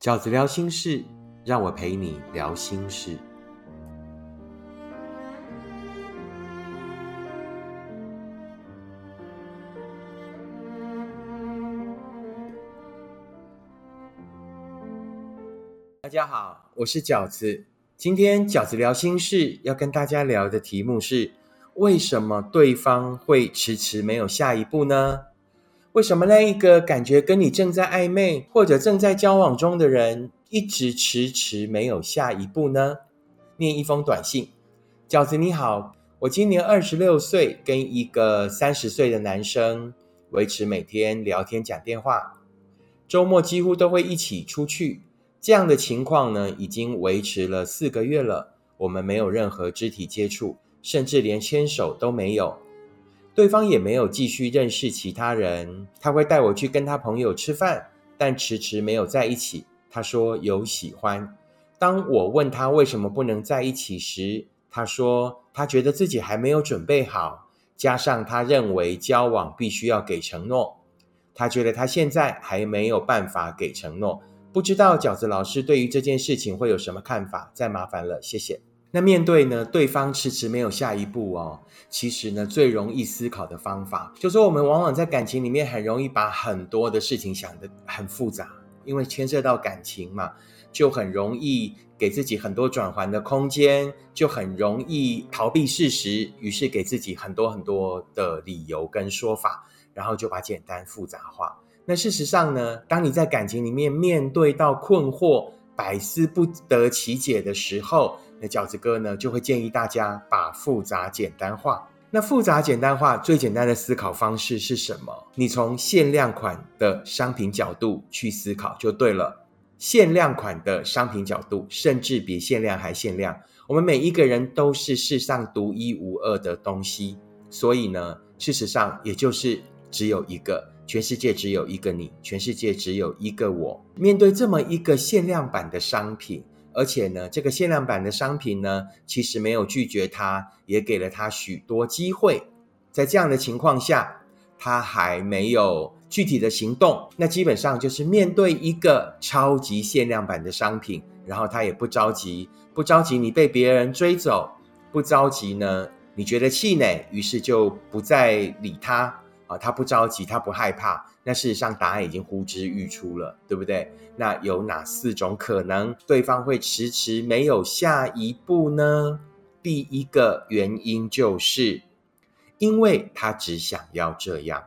饺子聊心事，让我陪你聊心事。大家好，我是饺子。今天饺子聊心事要跟大家聊的题目是：为什么对方会迟迟没有下一步呢？为什么那一个感觉跟你正在暧昧或者正在交往中的人，一直迟迟没有下一步呢？念一封短信，饺子你好，我今年二十六岁，跟一个三十岁的男生维持每天聊天讲电话，周末几乎都会一起出去。这样的情况呢，已经维持了四个月了，我们没有任何肢体接触，甚至连牵手都没有。对方也没有继续认识其他人，他会带我去跟他朋友吃饭，但迟迟没有在一起。他说有喜欢。当我问他为什么不能在一起时，他说他觉得自己还没有准备好，加上他认为交往必须要给承诺，他觉得他现在还没有办法给承诺。不知道饺子老师对于这件事情会有什么看法？再麻烦了，谢谢。那面对呢，对方迟迟没有下一步哦，其实呢，最容易思考的方法，就是我们往往在感情里面很容易把很多的事情想得很复杂，因为牵涉到感情嘛，就很容易给自己很多转圜的空间，就很容易逃避事实，于是给自己很多很多的理由跟说法，然后就把简单复杂化。那事实上呢，当你在感情里面面对到困惑、百思不得其解的时候，那饺子哥呢，就会建议大家把复杂简单化。那复杂简单化最简单的思考方式是什么？你从限量款的商品角度去思考就对了。限量款的商品角度，甚至比限量还限量。我们每一个人都是世上独一无二的东西，所以呢，事实上也就是只有一个，全世界只有一个你，全世界只有一个我。面对这么一个限量版的商品。而且呢，这个限量版的商品呢，其实没有拒绝他，也给了他许多机会。在这样的情况下，他还没有具体的行动，那基本上就是面对一个超级限量版的商品，然后他也不着急，不着急你被别人追走，不着急呢，你觉得气馁，于是就不再理他。啊，他不着急，他不害怕。那事实上，答案已经呼之欲出了，对不对？那有哪四种可能，对方会迟迟没有下一步呢？第一个原因就是，因为他只想要这样，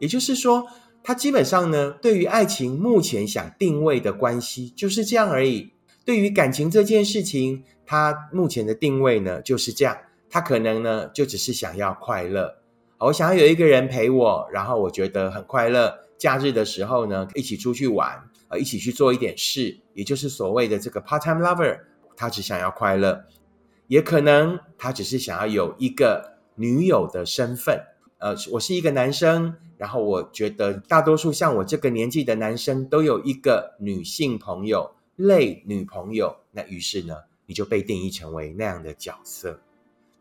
也就是说，他基本上呢，对于爱情目前想定位的关系就是这样而已。对于感情这件事情，他目前的定位呢就是这样。他可能呢，就只是想要快乐。我想要有一个人陪我，然后我觉得很快乐。假日的时候呢，一起出去玩，呃，一起去做一点事，也就是所谓的这个 part-time lover。他只想要快乐，也可能他只是想要有一个女友的身份。呃，我是一个男生，然后我觉得大多数像我这个年纪的男生都有一个女性朋友，类女朋友。那于是呢，你就被定义成为那样的角色。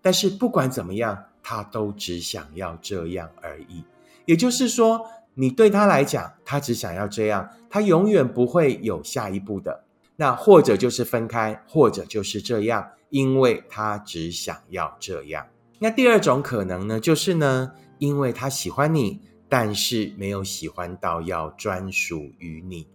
但是不管怎么样。他都只想要这样而已，也就是说，你对他来讲，他只想要这样，他永远不会有下一步的。那或者就是分开，或者就是这样，因为他只想要这样。那第二种可能呢，就是呢，因为他喜欢你，但是没有喜欢到要专属于你。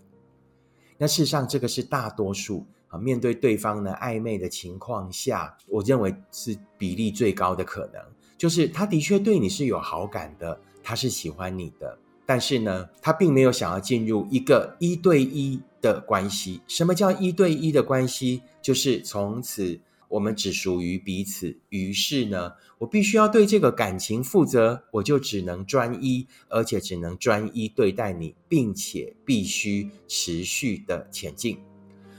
那事实上，这个是大多数。面对对方呢暧昧的情况下，我认为是比例最高的可能，就是他的确对你是有好感的，他是喜欢你的，但是呢，他并没有想要进入一个一对一的关系。什么叫一对一的关系？就是从此。我们只属于彼此，于是呢，我必须要对这个感情负责，我就只能专一，而且只能专一对待你，并且必须持续的前进。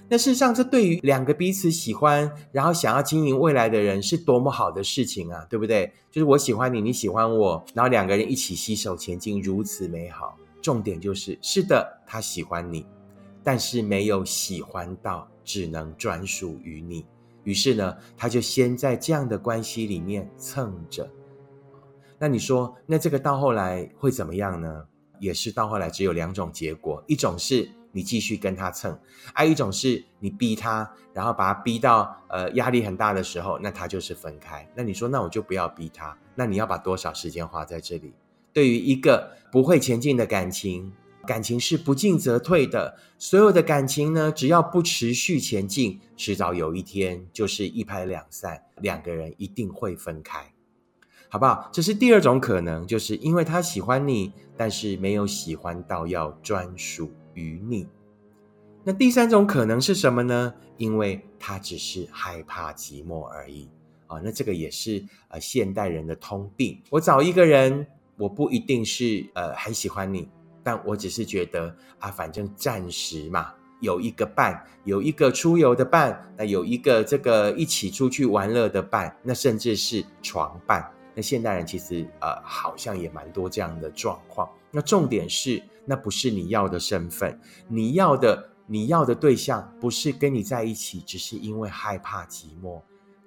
那事实上，这对于两个彼此喜欢，然后想要经营未来的人，是多么好的事情啊，对不对？就是我喜欢你，你喜欢我，然后两个人一起携手前进，如此美好。重点就是，是的，他喜欢你，但是没有喜欢到只能专属于你。于是呢，他就先在这样的关系里面蹭着。那你说，那这个到后来会怎么样呢？也是到后来只有两种结果：一种是你继续跟他蹭；还有一种是你逼他，然后把他逼到呃压力很大的时候，那他就是分开。那你说，那我就不要逼他，那你要把多少时间花在这里？对于一个不会前进的感情，感情是不进则退的。所有的感情呢，只要不持续前进，迟早有一天就是一拍两散，两个人一定会分开。好不好？这是第二种可能，就是因为他喜欢你，但是没有喜欢到要专属与你。那第三种可能是什么呢？因为他只是害怕寂寞而已啊。那这个也是呃现代人的通病。我找一个人，我不一定是呃很喜欢你，但我只是觉得啊，反正暂时嘛，有一个伴，有一个出游的伴，那有一个这个一起出去玩乐的伴，那甚至是床伴。那现代人其实呃，好像也蛮多这样的状况。那重点是，那不是你要的身份，你要的你要的对象不是跟你在一起，只是因为害怕寂寞，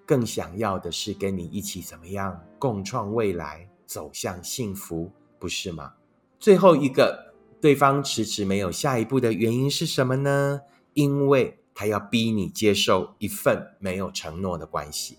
更想要的是跟你一起怎么样共创未来，走向幸福，不是吗？最后一个，对方迟迟没有下一步的原因是什么呢？因为他要逼你接受一份没有承诺的关系，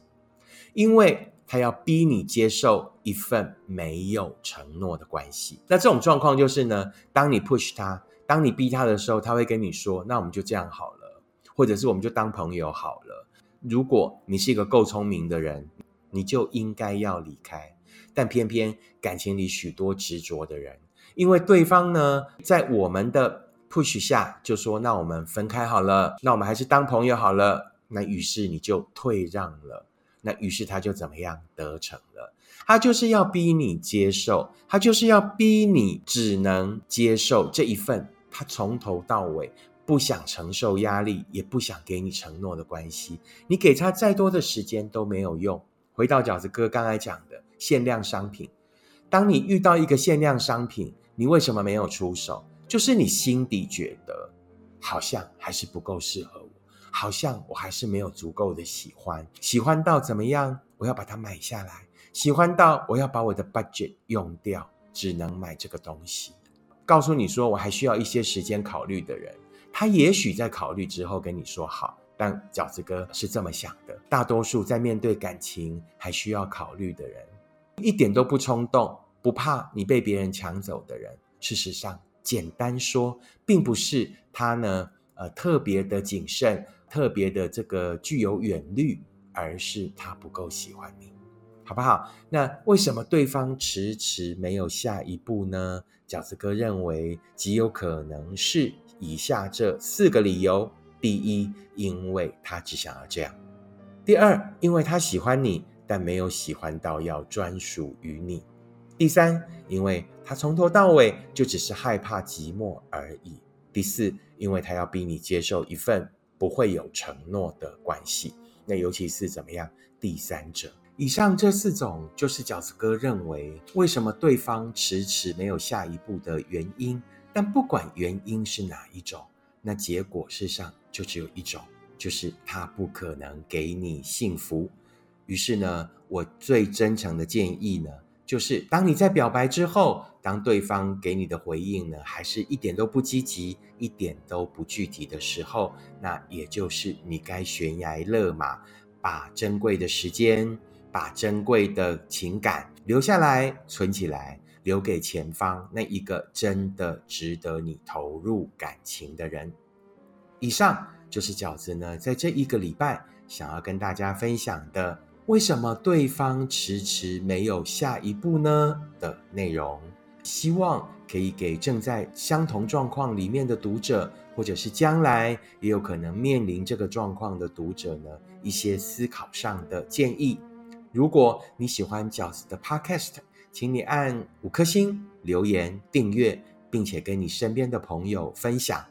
因为。他要逼你接受一份没有承诺的关系，那这种状况就是呢，当你 push 他，当你逼他的时候，他会跟你说：“那我们就这样好了，或者是我们就当朋友好了。”如果你是一个够聪明的人，你就应该要离开。但偏偏感情里许多执着的人，因为对方呢，在我们的 push 下就说：“那我们分开好了，那我们还是当朋友好了。”那于是你就退让了。那于是他就怎么样得逞了？他就是要逼你接受，他就是要逼你只能接受这一份他从头到尾不想承受压力，也不想给你承诺的关系。你给他再多的时间都没有用。回到饺子哥刚才讲的限量商品，当你遇到一个限量商品，你为什么没有出手？就是你心底觉得好像还是不够适合。好像我还是没有足够的喜欢，喜欢到怎么样？我要把它买下来，喜欢到我要把我的 budget 用掉，只能买这个东西。告诉你说我还需要一些时间考虑的人，他也许在考虑之后跟你说好，但饺子哥是这么想的：大多数在面对感情还需要考虑的人，一点都不冲动，不怕你被别人抢走的人，事实上，简单说，并不是他呢，呃，特别的谨慎。特别的这个具有远虑，而是他不够喜欢你，好不好？那为什么对方迟迟没有下一步呢？饺子哥认为极有可能是以下这四个理由：第一，因为他只想要这样；第二，因为他喜欢你，但没有喜欢到要专属于你；第三，因为他从头到尾就只是害怕寂寞而已；第四，因为他要逼你接受一份。不会有承诺的关系，那尤其是怎么样？第三者，以上这四种就是饺子哥认为为什么对方迟迟没有下一步的原因。但不管原因是哪一种，那结果事实上就只有一种，就是他不可能给你幸福。于是呢，我最真诚的建议呢。就是当你在表白之后，当对方给你的回应呢，还是一点都不积极，一点都不具体的时候，那也就是你该悬崖勒马，把珍贵的时间、把珍贵的情感留下来、存起来，留给前方那一个真的值得你投入感情的人。以上就是饺子呢，在这一个礼拜想要跟大家分享的。为什么对方迟迟没有下一步呢？的内容，希望可以给正在相同状况里面的读者，或者是将来也有可能面临这个状况的读者呢，一些思考上的建议。如果你喜欢饺子的 Podcast，请你按五颗星、留言、订阅，并且跟你身边的朋友分享。